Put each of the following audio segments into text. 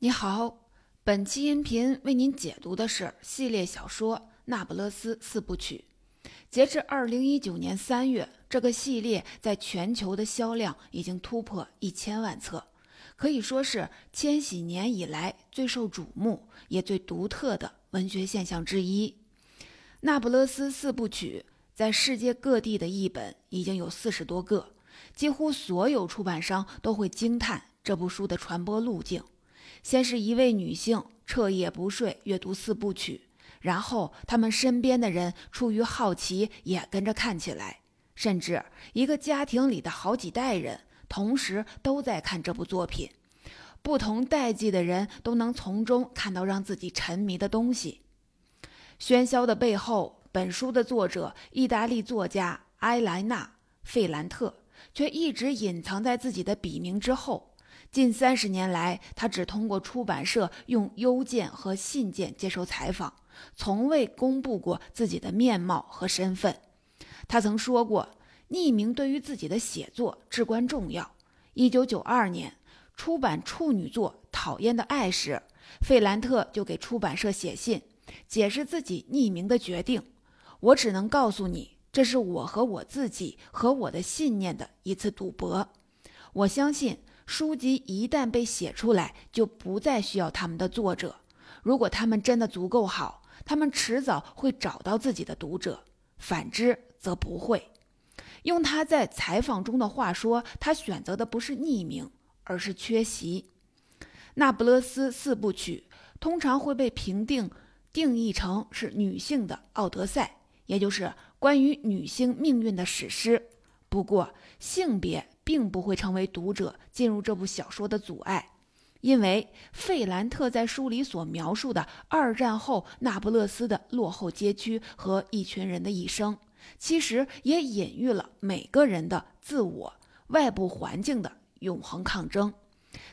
你好，本期音频为您解读的是系列小说《那不勒斯四部曲》。截至二零一九年三月，这个系列在全球的销量已经突破一千万册，可以说是千禧年以来最受瞩目也最独特的文学现象之一。《那不勒斯四部曲》在世界各地的译本已经有四十多个，几乎所有出版商都会惊叹这部书的传播路径。先是一位女性彻夜不睡阅读四部曲，然后他们身边的人出于好奇也跟着看起来，甚至一个家庭里的好几代人同时都在看这部作品。不同代际的人都能从中看到让自己沉迷的东西。喧嚣的背后，本书的作者意大利作家埃莱娜·费兰特却一直隐藏在自己的笔名之后。近三十年来，他只通过出版社用邮件和信件接受采访，从未公布过自己的面貌和身份。他曾说过，匿名对于自己的写作至关重要。一九九二年出版处女作《讨厌的爱》时，费兰特就给出版社写信，解释自己匿名的决定。我只能告诉你，这是我和我自己和我的信念的一次赌博。我相信。书籍一旦被写出来，就不再需要他们的作者。如果他们真的足够好，他们迟早会找到自己的读者；反之，则不会。用他在采访中的话说，他选择的不是匿名，而是缺席。《那不勒斯四部曲》通常会被评定定义成是女性的《奥德赛》，也就是关于女性命运的史诗。不过，性别。并不会成为读者进入这部小说的阻碍，因为费兰特在书里所描述的二战后那不勒斯的落后街区和一群人的一生，其实也隐喻了每个人的自我、外部环境的永恒抗争。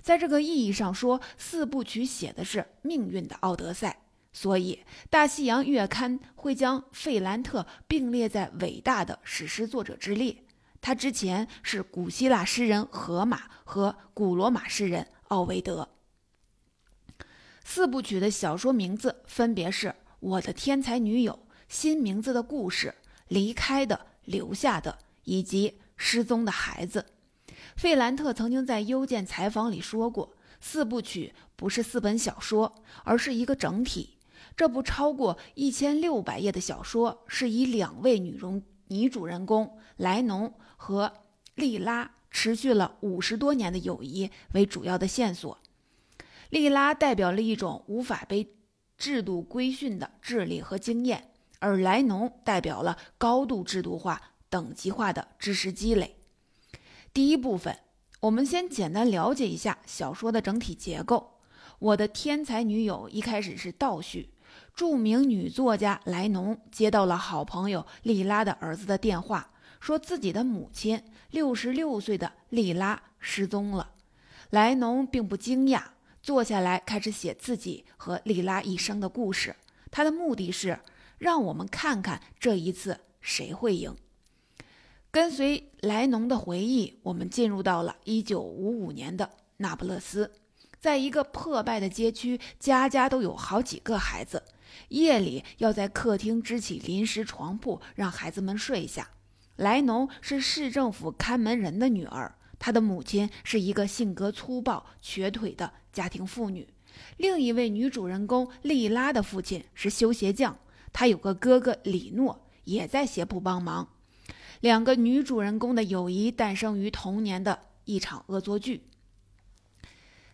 在这个意义上说，四部曲写的是命运的奥德赛，所以《大西洋月刊》会将费兰特并列在伟大的史诗作者之列。他之前是古希腊诗人荷马和古罗马诗人奥维德。四部曲的小说名字分别是《我的天才女友》《新名字的故事》《离开的留下的》以及《失踪的孩子》。费兰特曾经在邮件采访里说过，四部曲不是四本小说，而是一个整体。这部超过一千六百页的小说是以两位女容女主人公莱农。和莉拉持续了五十多年的友谊为主要的线索。莉拉代表了一种无法被制度规训的智力和经验，而莱农代表了高度制度化、等级化的知识积累。第一部分，我们先简单了解一下小说的整体结构。我的天才女友一开始是倒叙，著名女作家莱农接到了好朋友莉拉的儿子的电话。说自己的母亲六十六岁的莉拉失踪了，莱农并不惊讶，坐下来开始写自己和莉拉一生的故事。他的目的是让我们看看这一次谁会赢。跟随莱农的回忆，我们进入到了一九五五年的那不勒斯，在一个破败的街区，家家都有好几个孩子，夜里要在客厅支起临时床铺，让孩子们睡下。莱农是市政府看门人的女儿，她的母亲是一个性格粗暴、瘸腿的家庭妇女。另一位女主人公莉拉的父亲是修鞋匠，他有个哥哥里诺也在鞋铺帮忙。两个女主人公的友谊诞生于童年的一场恶作剧。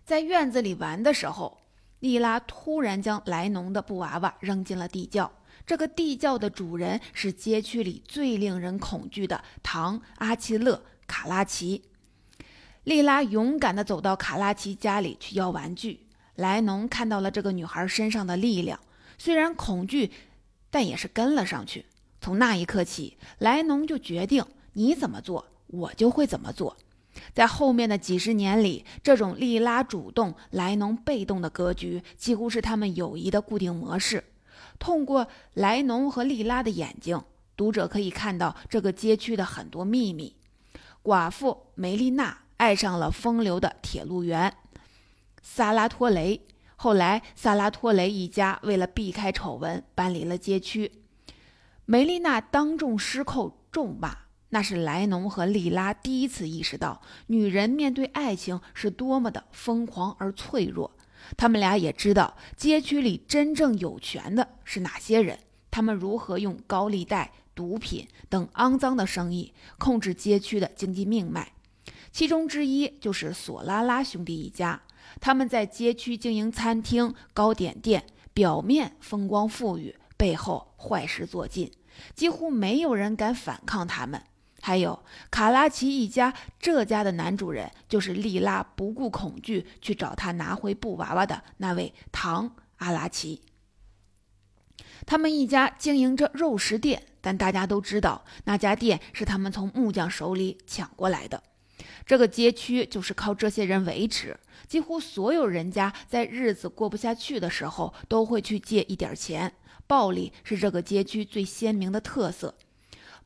在院子里玩的时候，莉拉突然将莱农的布娃娃扔进了地窖。这个地窖的主人是街区里最令人恐惧的唐阿奇勒·卡拉奇。莉拉勇敢地走到卡拉奇家里去要玩具。莱农看到了这个女孩身上的力量，虽然恐惧，但也是跟了上去。从那一刻起，莱农就决定：你怎么做，我就会怎么做。在后面的几十年里，这种利拉主动、莱农被动的格局，几乎是他们友谊的固定模式。通过莱农和利拉的眼睛，读者可以看到这个街区的很多秘密。寡妇梅丽娜爱上了风流的铁路员萨拉托雷。后来，萨拉托雷一家为了避开丑闻，搬离了街区。梅丽娜当众失控咒骂，那是莱农和莉拉第一次意识到，女人面对爱情是多么的疯狂而脆弱。他们俩也知道，街区里真正有权的是哪些人，他们如何用高利贷、毒品等肮脏的生意控制街区的经济命脉。其中之一就是索拉拉兄弟一家。他们在街区经营餐厅、糕点店，表面风光富裕，背后坏事做尽，几乎没有人敢反抗他们。还有卡拉奇一家，这家的男主人就是丽拉不顾恐惧去找他拿回布娃娃的那位唐阿拉奇。他们一家经营着肉食店，但大家都知道那家店是他们从木匠手里抢过来的。这个街区就是靠这些人维持。几乎所有人家在日子过不下去的时候，都会去借一点钱。暴力是这个街区最鲜明的特色。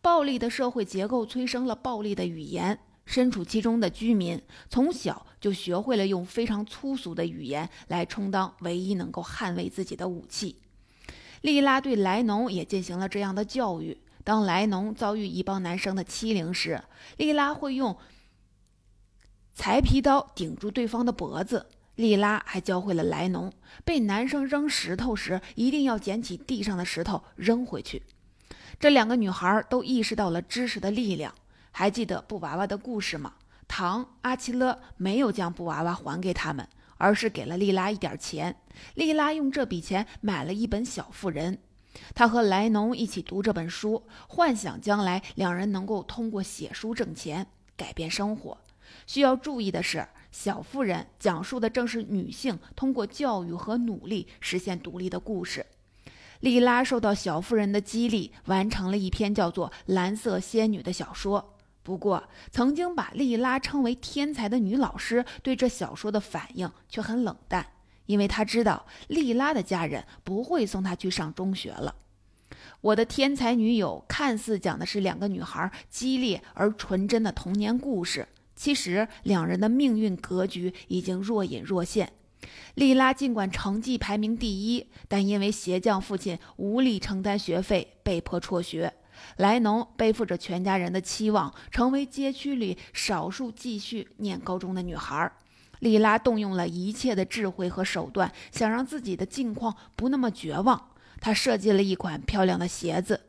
暴力的社会结构催生了暴力的语言。身处其中的居民从小就学会了用非常粗俗的语言来充当唯一能够捍卫自己的武器。莉拉对莱农也进行了这样的教育。当莱农遭遇一帮男生的欺凌时，莉拉会用。裁皮刀顶住对方的脖子，莉拉还教会了莱农，被男生扔石头时一定要捡起地上的石头扔回去。这两个女孩都意识到了知识的力量。还记得布娃娃的故事吗？唐阿奇勒没有将布娃娃还给他们，而是给了莉拉一点钱。莉拉用这笔钱买了一本《小妇人》，她和莱农一起读这本书，幻想将来两人能够通过写书挣钱，改变生活。需要注意的是，《小妇人》讲述的正是女性通过教育和努力实现独立的故事。莉拉受到小妇人的激励，完成了一篇叫做《蓝色仙女》的小说。不过，曾经把莉拉称为天才的女老师对这小说的反应却很冷淡，因为她知道莉拉的家人不会送她去上中学了。我的天才女友看似讲的是两个女孩激烈而纯真的童年故事。其实两人的命运格局已经若隐若现。莉拉尽管成绩排名第一，但因为鞋匠父亲无力承担学费，被迫辍学。莱农背负着全家人的期望，成为街区里少数继续念高中的女孩。莉拉动用了一切的智慧和手段，想让自己的境况不那么绝望。她设计了一款漂亮的鞋子，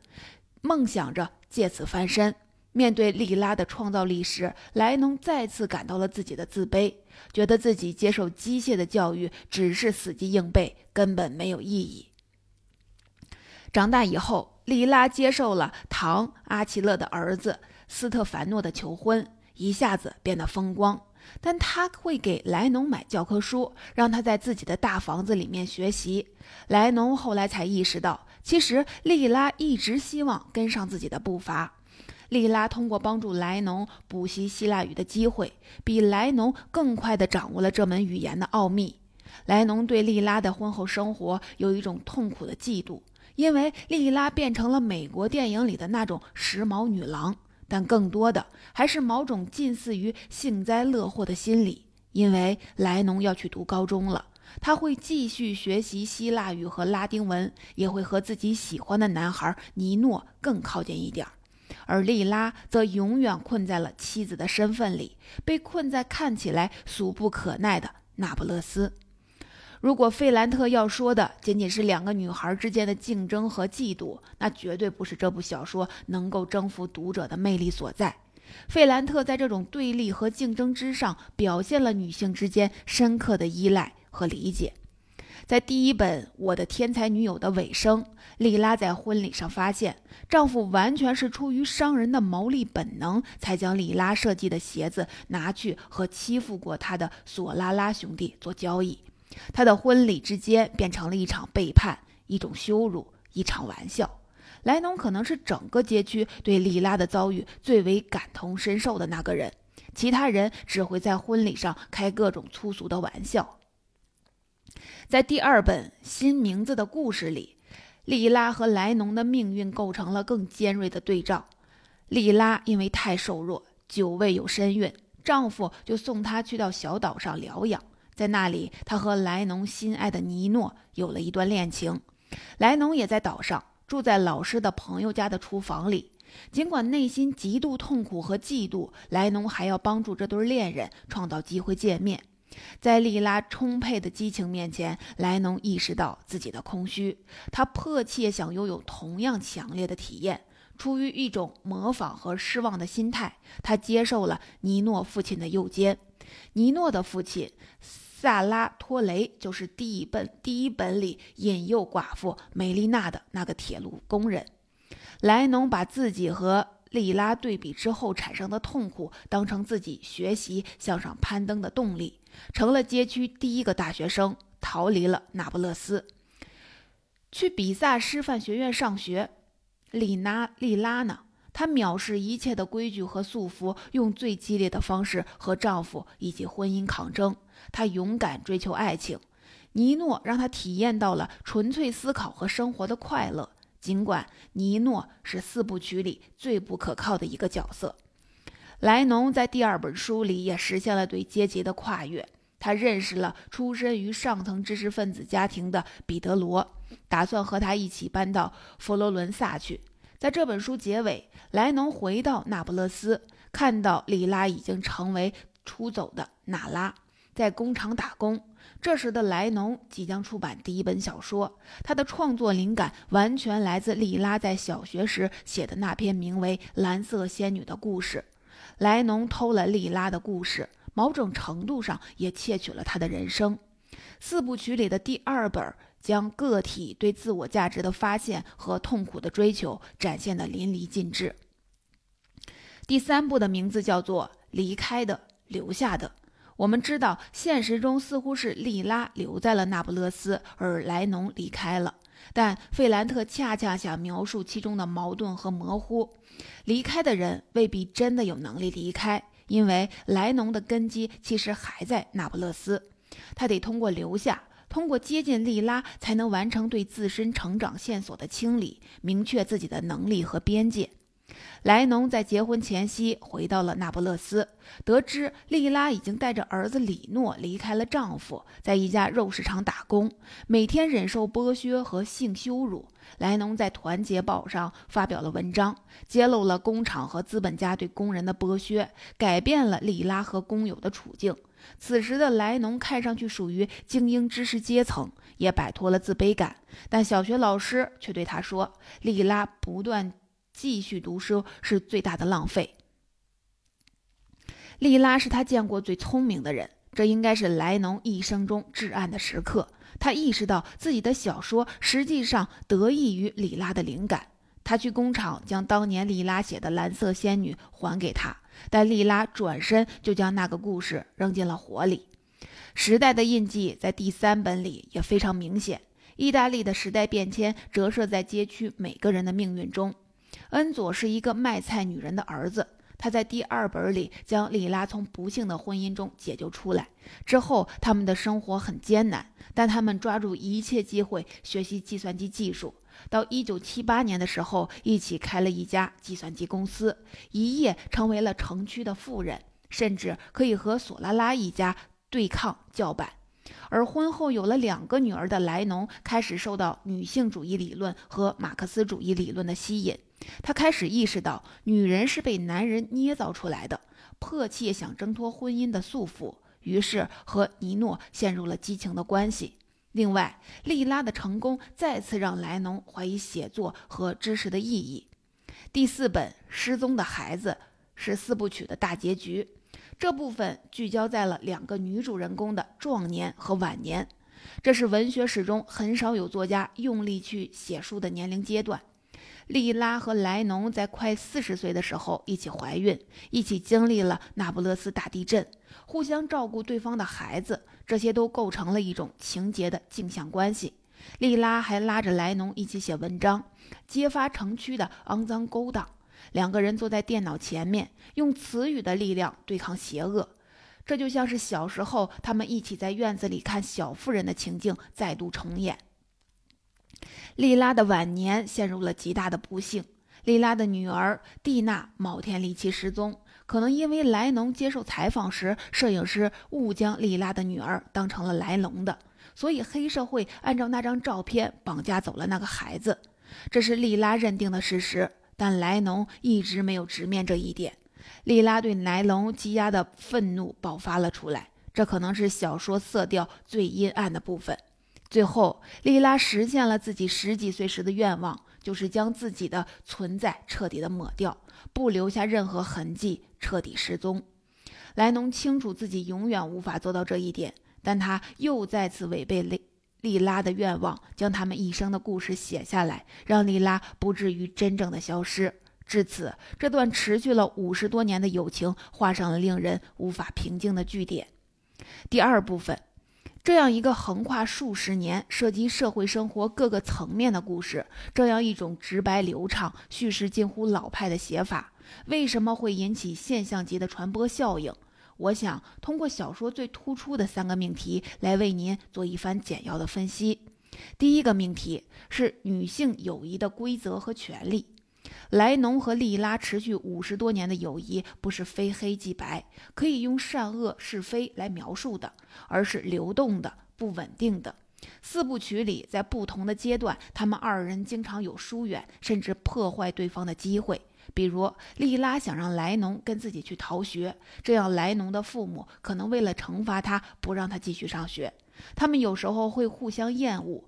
梦想着借此翻身。面对莉拉的创造力时，莱农再次感到了自己的自卑，觉得自己接受机械的教育只是死记硬背，根本没有意义。长大以后，莉拉接受了唐阿奇勒的儿子斯特凡诺的求婚，一下子变得风光。但他会给莱农买教科书，让他在自己的大房子里面学习。莱农后来才意识到，其实莉拉一直希望跟上自己的步伐。莉拉通过帮助莱农补习希腊语的机会，比莱农更快地掌握了这门语言的奥秘。莱农对莉拉的婚后生活有一种痛苦的嫉妒，因为莉拉变成了美国电影里的那种时髦女郎。但更多的还是某种近似于幸灾乐祸的心理，因为莱农要去读高中了，他会继续学习希腊语和拉丁文，也会和自己喜欢的男孩尼诺更靠近一点儿。而莉拉则永远困在了妻子的身份里，被困在看起来俗不可耐的那不勒斯。如果费兰特要说的仅仅是两个女孩之间的竞争和嫉妒，那绝对不是这部小说能够征服读者的魅力所在。费兰特在这种对立和竞争之上，表现了女性之间深刻的依赖和理解。在第一本《我的天才女友》的尾声，莉拉在婚礼上发现，丈夫完全是出于商人的牟利本能，才将莉拉设计的鞋子拿去和欺负过她的索拉拉兄弟做交易。她的婚礼之间变成了一场背叛，一种羞辱，一场玩笑。莱农可能是整个街区对莉拉的遭遇最为感同身受的那个人，其他人只会在婚礼上开各种粗俗的玩笑。在第二本《新名字的故事》里，莉拉和莱农的命运构成了更尖锐的对照。莉拉因为太瘦弱，久未有身孕，丈夫就送她去到小岛上疗养。在那里，她和莱农心爱的尼诺有了一段恋情。莱农也在岛上，住在老师的朋友家的厨房里。尽管内心极度痛苦和嫉妒，莱农还要帮助这对恋人创造机会见面。在莉拉充沛的激情面前，莱农意识到自己的空虚。他迫切想拥有同样强烈的体验。出于一种模仿和失望的心态，他接受了尼诺父亲的诱奸。尼诺的父亲萨拉托雷就是第一本第一本里引诱寡妇梅丽娜的那个铁路工人。莱农把自己和莉拉对比之后产生的痛苦当成自己学习向上攀登的动力，成了街区第一个大学生，逃离了那不勒斯，去比萨师范学院上学。莉娜莉拉呢？她藐视一切的规矩和束缚，用最激烈的方式和丈夫以及婚姻抗争。她勇敢追求爱情，尼诺让她体验到了纯粹思考和生活的快乐。尽管尼诺是四部曲里最不可靠的一个角色，莱农在第二本书里也实现了对阶级的跨越。他认识了出身于上层知识分子家庭的彼得罗，打算和他一起搬到佛罗伦萨去。在这本书结尾，莱农回到那不勒斯，看到莉拉已经成为出走的娜拉，在工厂打工。这时的莱农即将出版第一本小说，他的创作灵感完全来自莉拉在小学时写的那篇名为《蓝色仙女》的故事。莱农偷了莉拉的故事，某种程度上也窃取了她的人生。四部曲里的第二本将个体对自我价值的发现和痛苦的追求展现得淋漓尽致。第三部的名字叫做《离开的，留下的》。我们知道，现实中似乎是莉拉留在了那不勒斯，而莱农离开了。但费兰特恰恰想描述其中的矛盾和模糊。离开的人未必真的有能力离开，因为莱农的根基其实还在那不勒斯。他得通过留下，通过接近莉拉，才能完成对自身成长线索的清理，明确自己的能力和边界。莱农在结婚前夕回到了那不勒斯，得知莉拉已经带着儿子里诺离开了丈夫，在一家肉市场打工，每天忍受剥削和性羞辱。莱农在《团结报》上发表了文章，揭露了工厂和资本家对工人的剥削，改变了莉拉和工友的处境。此时的莱农看上去属于精英知识阶层，也摆脱了自卑感，但小学老师却对他说：“莉拉不断。”继续读书是最大的浪费。莉拉是他见过最聪明的人，这应该是莱农一生中至暗的时刻。他意识到自己的小说实际上得益于莉拉的灵感。他去工厂将当年莉拉写的《蓝色仙女》还给他，但莉拉转身就将那个故事扔进了火里。时代的印记在第三本里也非常明显。意大利的时代变迁折射在街区每个人的命运中。恩佐是一个卖菜女人的儿子，他在第二本里将莉拉从不幸的婚姻中解救出来。之后，他们的生活很艰难，但他们抓住一切机会学习计算机技术。到1978年的时候，一起开了一家计算机公司，一夜成为了城区的富人，甚至可以和索拉拉一家对抗叫板。而婚后有了两个女儿的莱农，开始受到女性主义理论和马克思主义理论的吸引。他开始意识到，女人是被男人捏造出来的，迫切想挣脱婚姻的束缚，于是和尼诺陷入了激情的关系。另外，莉拉的成功再次让莱农怀疑写作和知识的意义。第四本《失踪的孩子》是四部曲的大结局，这部分聚焦在了两个女主人公的壮年和晚年，这是文学史中很少有作家用力去写书的年龄阶段。莉拉和莱农在快四十岁的时候一起怀孕，一起经历了那不勒斯大地震，互相照顾对方的孩子，这些都构成了一种情节的镜像关系。莉拉还拉着莱农一起写文章，揭发城区的肮脏勾当。两个人坐在电脑前面，用词语的力量对抗邪恶。这就像是小时候他们一起在院子里看《小妇人》的情境再度重演。莉拉的晚年陷入了极大的不幸。莉拉的女儿蒂娜某天离奇失踪，可能因为莱农接受采访时，摄影师误将莉拉的女儿当成了莱农的，所以黑社会按照那张照片绑架走了那个孩子。这是莉拉认定的事实，但莱农一直没有直面这一点。莉拉对莱农积压的愤怒爆发了出来，这可能是小说色调最阴暗的部分。最后，莉拉实现了自己十几岁时的愿望，就是将自己的存在彻底的抹掉。不留下任何痕迹，彻底失踪。莱农清楚自己永远无法做到这一点，但他又再次违背莉莉拉的愿望，将他们一生的故事写下来，让莉拉不至于真正的消失。至此，这段持续了五十多年的友情画上了令人无法平静的句点。第二部分。这样一个横跨数十年、涉及社会生活各个层面的故事，这样一种直白流畅、叙事近乎老派的写法，为什么会引起现象级的传播效应？我想通过小说最突出的三个命题来为您做一番简要的分析。第一个命题是女性友谊的规则和权利。莱农和莉拉持续五十多年的友谊，不是非黑即白，可以用善恶是非来描述的，而是流动的、不稳定的。四部曲里，在不同的阶段，他们二人经常有疏远甚至破坏对方的机会。比如，莉拉想让莱农跟自己去逃学，这样莱农的父母可能为了惩罚他，不让他继续上学。他们有时候会互相厌恶，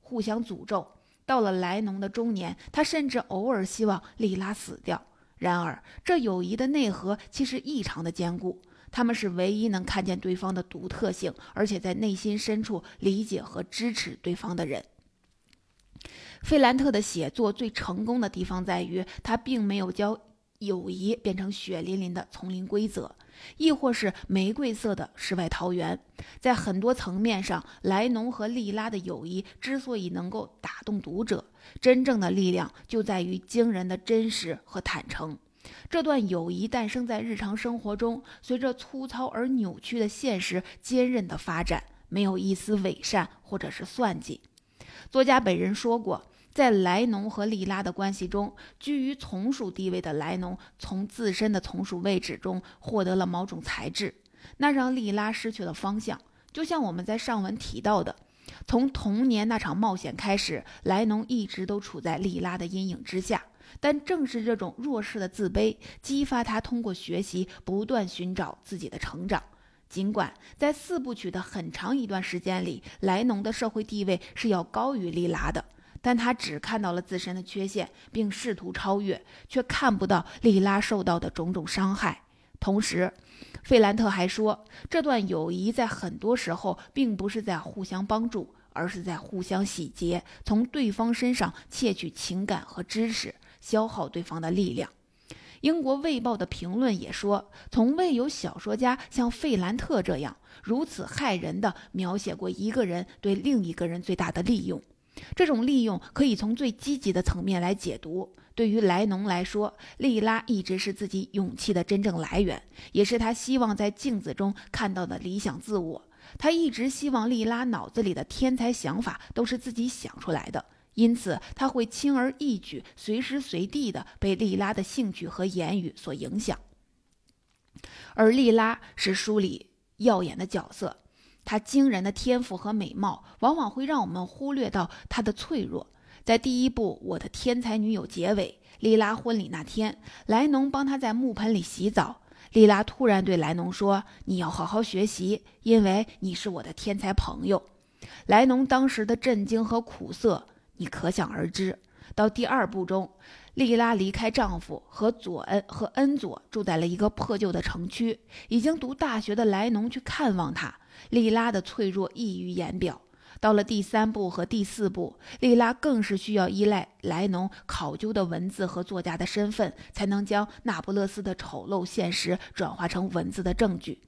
互相诅咒。到了莱农的中年，他甚至偶尔希望莉拉死掉。然而，这友谊的内核其实异常的坚固。他们是唯一能看见对方的独特性，而且在内心深处理解和支持对方的人。费兰特的写作最成功的地方在于，他并没有将友谊变成血淋淋的丛林规则。亦或是玫瑰色的世外桃源，在很多层面上，莱农和莉拉的友谊之所以能够打动读者，真正的力量就在于惊人的真实和坦诚。这段友谊诞生在日常生活中，随着粗糙而扭曲的现实坚韧的发展，没有一丝伪善或者是算计。作家本人说过。在莱农和莉拉的关系中，居于从属地位的莱农从自身的从属位置中获得了某种才智，那让莉拉失去了方向。就像我们在上文提到的，从童年那场冒险开始，莱农一直都处在莉拉的阴影之下。但正是这种弱势的自卑，激发他通过学习不断寻找自己的成长。尽管在四部曲的很长一段时间里，莱农的社会地位是要高于莉拉的。但他只看到了自身的缺陷，并试图超越，却看不到莉拉受到的种种伤害。同时，费兰特还说，这段友谊在很多时候并不是在互相帮助，而是在互相洗劫，从对方身上窃取情感和知识，消耗对方的力量。英国《卫报》的评论也说，从未有小说家像费兰特这样如此害人的描写过一个人对另一个人最大的利用。这种利用可以从最积极的层面来解读。对于莱农来说，莉拉一直是自己勇气的真正来源，也是他希望在镜子中看到的理想自我。他一直希望莉拉脑子里的天才想法都是自己想出来的，因此他会轻而易举、随时随地地被莉拉的兴趣和言语所影响。而莉拉是书里耀眼的角色。她惊人的天赋和美貌，往往会让我们忽略到她的脆弱。在第一部《我的天才女友》结尾，莉拉婚礼那天，莱农帮她在木盆里洗澡。莉拉突然对莱农说：“你要好好学习，因为你是我的天才朋友。”莱农当时的震惊和苦涩，你可想而知。到第二部中，莉拉离开丈夫和佐恩和恩佐住在了一个破旧的城区。已经读大学的莱农去看望她。莉拉的脆弱溢于言表。到了第三部和第四部，莉拉更是需要依赖莱农考究的文字和作家的身份，才能将那不勒斯的丑陋现实转化成文字的证据。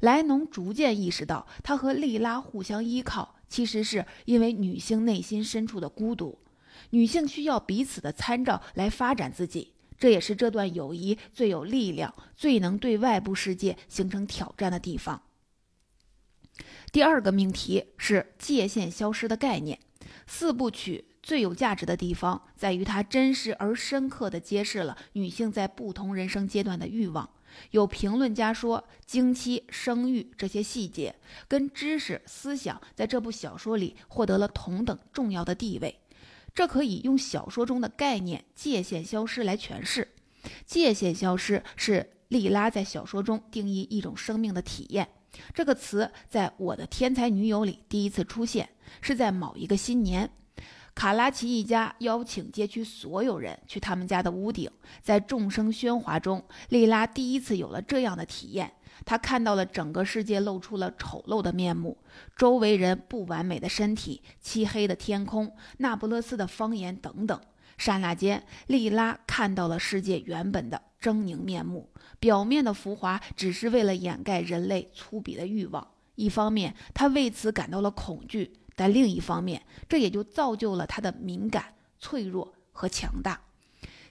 莱农逐渐意识到，他和莉拉互相依靠，其实是因为女性内心深处的孤独。女性需要彼此的参照来发展自己，这也是这段友谊最有力量、最能对外部世界形成挑战的地方。第二个命题是界限消失的概念。四部曲最有价值的地方在于它真实而深刻地揭示了女性在不同人生阶段的欲望。有评论家说，经期、生育这些细节跟知识、思想在这部小说里获得了同等重要的地位。这可以用小说中的概念“界限消失”来诠释。界限消失是莉拉在小说中定义一种生命的体验。这个词在我的天才女友里第一次出现，是在某一个新年。卡拉奇一家邀请街区所有人去他们家的屋顶，在众生喧哗中，莉拉第一次有了这样的体验。她看到了整个世界露出了丑陋的面目，周围人不完美的身体、漆黑的天空、那不勒斯的方言等等。刹那间，莉拉看到了世界原本的狰狞面目。表面的浮华只是为了掩盖人类粗鄙的欲望。一方面，他为此感到了恐惧。但另一方面，这也就造就了他的敏感、脆弱和强大。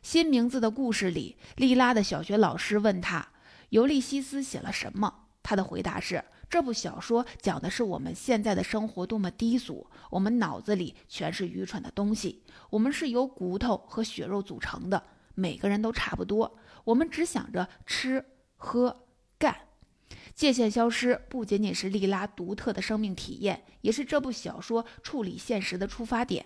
新名字的故事里，莉拉的小学老师问他：“尤利西斯写了什么？”他的回答是：“这部小说讲的是我们现在的生活多么低俗，我们脑子里全是愚蠢的东西，我们是由骨头和血肉组成的，每个人都差不多，我们只想着吃、喝、干。”界限消失不仅仅是莉拉独特的生命体验，也是这部小说处理现实的出发点。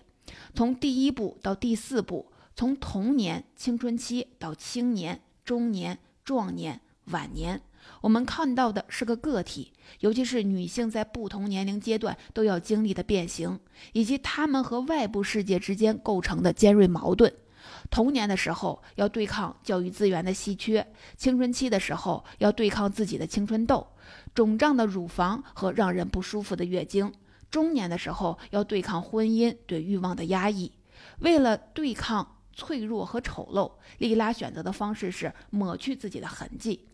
从第一部到第四部，从童年、青春期到青年、中年、壮年、晚年，我们看到的是个个体，尤其是女性在不同年龄阶段都要经历的变形，以及她们和外部世界之间构成的尖锐矛盾。童年的时候要对抗教育资源的稀缺，青春期的时候要对抗自己的青春痘、肿胀的乳房和让人不舒服的月经，中年的时候要对抗婚姻对欲望的压抑。为了对抗脆弱和丑陋，莉拉选择的方式是抹去自己的痕迹。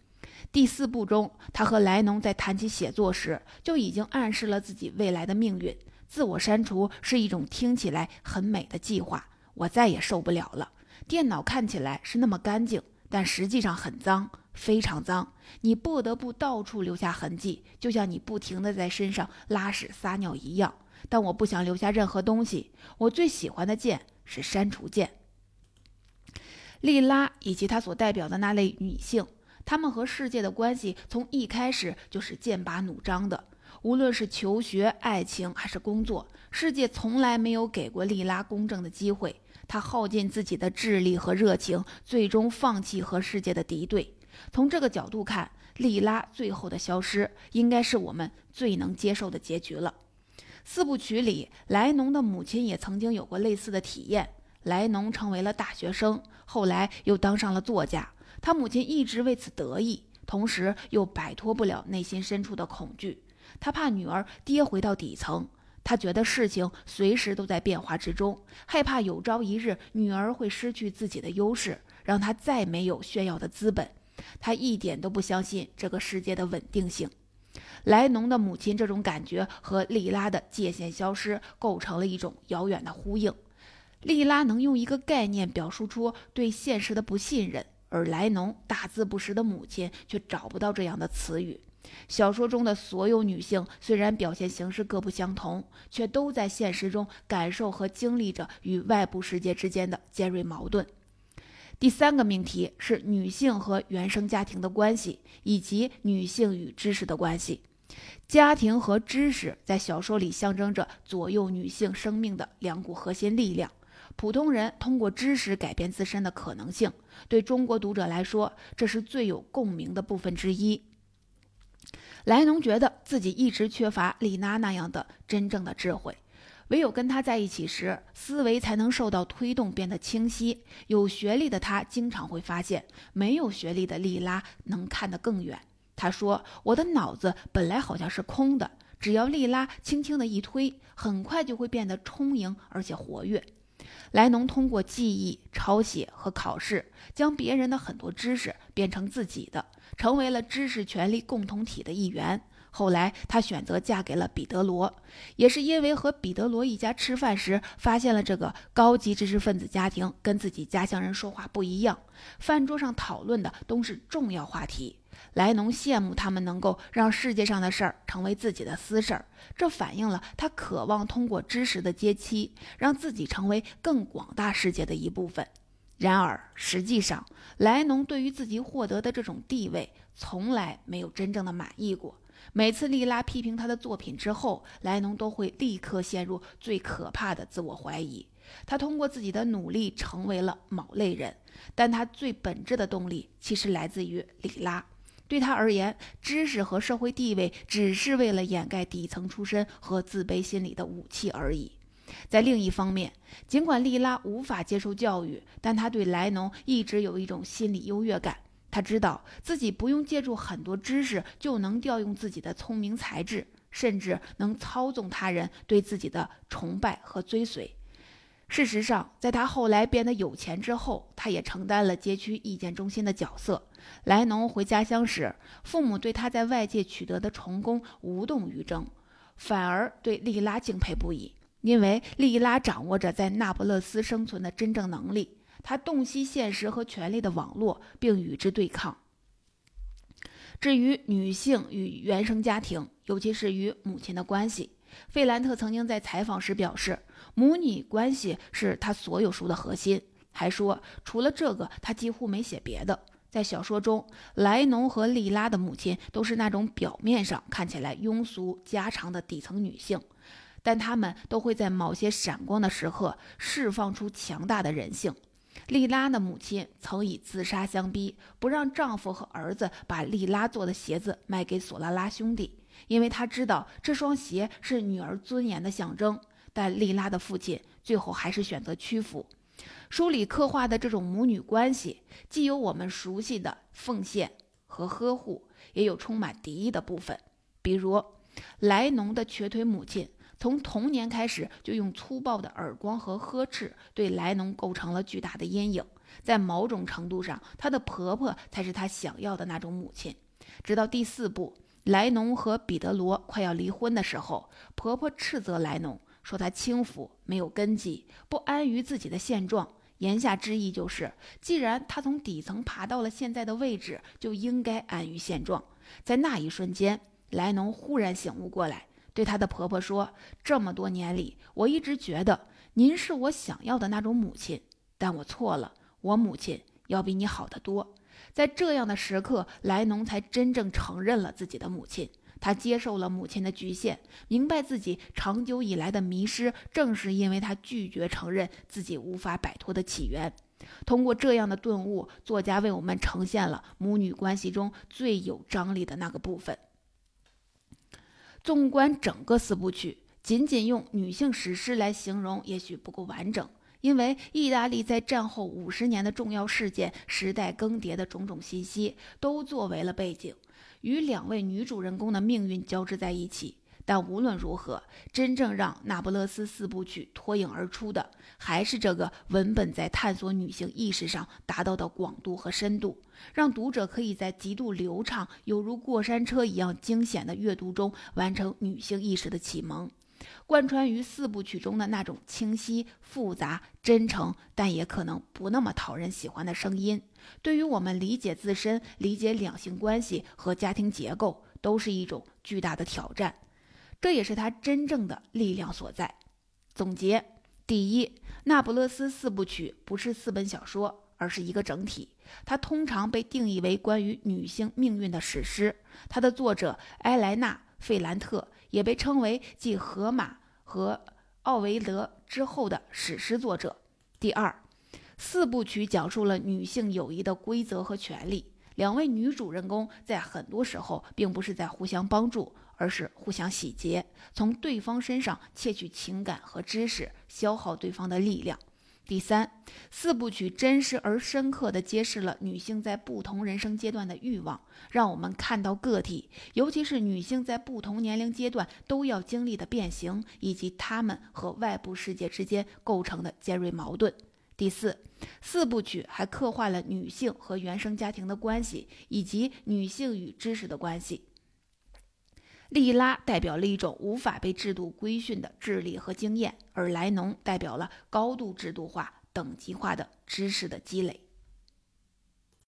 第四部中，他和莱农在谈起写作时，就已经暗示了自己未来的命运。自我删除是一种听起来很美的计划。我再也受不了了。电脑看起来是那么干净，但实际上很脏，非常脏。你不得不到处留下痕迹，就像你不停的在身上拉屎撒尿一样。但我不想留下任何东西。我最喜欢的键是删除键。莉拉以及她所代表的那类女性，她们和世界的关系从一开始就是剑拔弩张的。无论是求学、爱情还是工作，世界从来没有给过莉拉公正的机会。他耗尽自己的智力和热情，最终放弃和世界的敌对。从这个角度看，莉拉最后的消失，应该是我们最能接受的结局了。四部曲里，莱农的母亲也曾经有过类似的体验。莱农成为了大学生，后来又当上了作家。他母亲一直为此得意，同时又摆脱不了内心深处的恐惧。他怕女儿跌回到底层，他觉得事情随时都在变化之中，害怕有朝一日女儿会失去自己的优势，让他再没有炫耀的资本。他一点都不相信这个世界的稳定性。莱农的母亲这种感觉和莉拉的界限消失构成了一种遥远的呼应。莉拉能用一个概念表述出对现实的不信任，而莱农大字不识的母亲却找不到这样的词语。小说中的所有女性虽然表现形式各不相同，却都在现实中感受和经历着与外部世界之间的尖锐矛盾。第三个命题是女性和原生家庭的关系，以及女性与知识的关系。家庭和知识在小说里象征着左右女性生命的两股核心力量。普通人通过知识改变自身的可能性，对中国读者来说，这是最有共鸣的部分之一。莱农觉得自己一直缺乏丽娜那样的真正的智慧，唯有跟她在一起时，思维才能受到推动，变得清晰。有学历的他经常会发现，没有学历的莉拉能看得更远。他说：“我的脑子本来好像是空的，只要莉拉轻轻的一推，很快就会变得充盈而且活跃。”莱农通过记忆、抄写和考试，将别人的很多知识变成自己的。成为了知识权力共同体的一员。后来，她选择嫁给了彼得罗，也是因为和彼得罗一家吃饭时，发现了这个高级知识分子家庭跟自己家乡人说话不一样，饭桌上讨论的都是重要话题。莱农羡慕他们能够让世界上的事儿成为自己的私事儿，这反映了他渴望通过知识的阶梯，让自己成为更广大世界的一部分。然而，实际上，莱农对于自己获得的这种地位，从来没有真正的满意过。每次莉拉批评他的作品之后，莱农都会立刻陷入最可怕的自我怀疑。他通过自己的努力成为了某类人，但他最本质的动力其实来自于莉拉。对他而言，知识和社会地位只是为了掩盖底层出身和自卑心理的武器而已。在另一方面，尽管莉拉无法接受教育，但他对莱农一直有一种心理优越感。他知道自己不用借助很多知识就能调用自己的聪明才智，甚至能操纵他人对自己的崇拜和追随。事实上，在他后来变得有钱之后，他也承担了街区意见中心的角色。莱农回家乡时，父母对他在外界取得的成功无动于衷，反而对莉拉敬佩不已，因为莉拉掌握着在那不勒斯生存的真正能力。他洞悉现实和权力的网络，并与之对抗。至于女性与原生家庭，尤其是与母亲的关系，费兰特曾经在采访时表示。母女关系是他所有书的核心，还说除了这个，他几乎没写别的。在小说中，莱农和莉拉的母亲都是那种表面上看起来庸俗家常的底层女性，但她们都会在某些闪光的时刻释放出强大的人性。莉拉的母亲曾以自杀相逼，不让丈夫和儿子把莉拉做的鞋子卖给索拉拉兄弟，因为她知道这双鞋是女儿尊严的象征。但莉拉的父亲最后还是选择屈服。书里刻画的这种母女关系，既有我们熟悉的奉献和呵护，也有充满敌意的部分。比如，莱农的瘸腿母亲从童年开始就用粗暴的耳光和呵斥对莱农构成了巨大的阴影。在某种程度上，她的婆婆才是她想要的那种母亲。直到第四部，莱农和彼得罗快要离婚的时候，婆婆斥责莱农。说他轻浮，没有根基，不安于自己的现状。言下之意就是，既然他从底层爬到了现在的位置，就应该安于现状。在那一瞬间，莱农忽然醒悟过来，对他的婆婆说：“这么多年里，我一直觉得您是我想要的那种母亲，但我错了。我母亲要比你好得多。”在这样的时刻，莱农才真正承认了自己的母亲。他接受了母亲的局限，明白自己长久以来的迷失，正是因为他拒绝承认自己无法摆脱的起源。通过这样的顿悟，作家为我们呈现了母女关系中最有张力的那个部分。纵观整个四部曲，仅仅用女性史诗来形容也许不够完整，因为意大利在战后五十年的重要事件、时代更迭的种种信息，都作为了背景。与两位女主人公的命运交织在一起，但无论如何，真正让《那不勒斯四部曲》脱颖而出的，还是这个文本在探索女性意识上达到的广度和深度，让读者可以在极度流畅、犹如过山车一样惊险的阅读中完成女性意识的启蒙。贯穿于四部曲中的那种清晰、复杂、真诚，但也可能不那么讨人喜欢的声音，对于我们理解自身、理解两性关系和家庭结构，都是一种巨大的挑战。这也是它真正的力量所在。总结：第一，《那不勒斯四部曲》不是四本小说，而是一个整体。它通常被定义为关于女性命运的史诗。它的作者埃莱娜·费兰特。也被称为继荷马和奥维德之后的史诗作者。第二，四部曲讲述了女性友谊的规则和权利。两位女主人公在很多时候并不是在互相帮助，而是互相洗劫，从对方身上窃取情感和知识，消耗对方的力量。第三，四部曲真实而深刻地揭示了女性在不同人生阶段的欲望，让我们看到个体，尤其是女性在不同年龄阶段都要经历的变形，以及她们和外部世界之间构成的尖锐矛盾。第四，四部曲还刻画了女性和原生家庭的关系，以及女性与知识的关系。利拉代表了一种无法被制度规训的智力和经验，而莱农代表了高度制度化、等级化的知识的积累。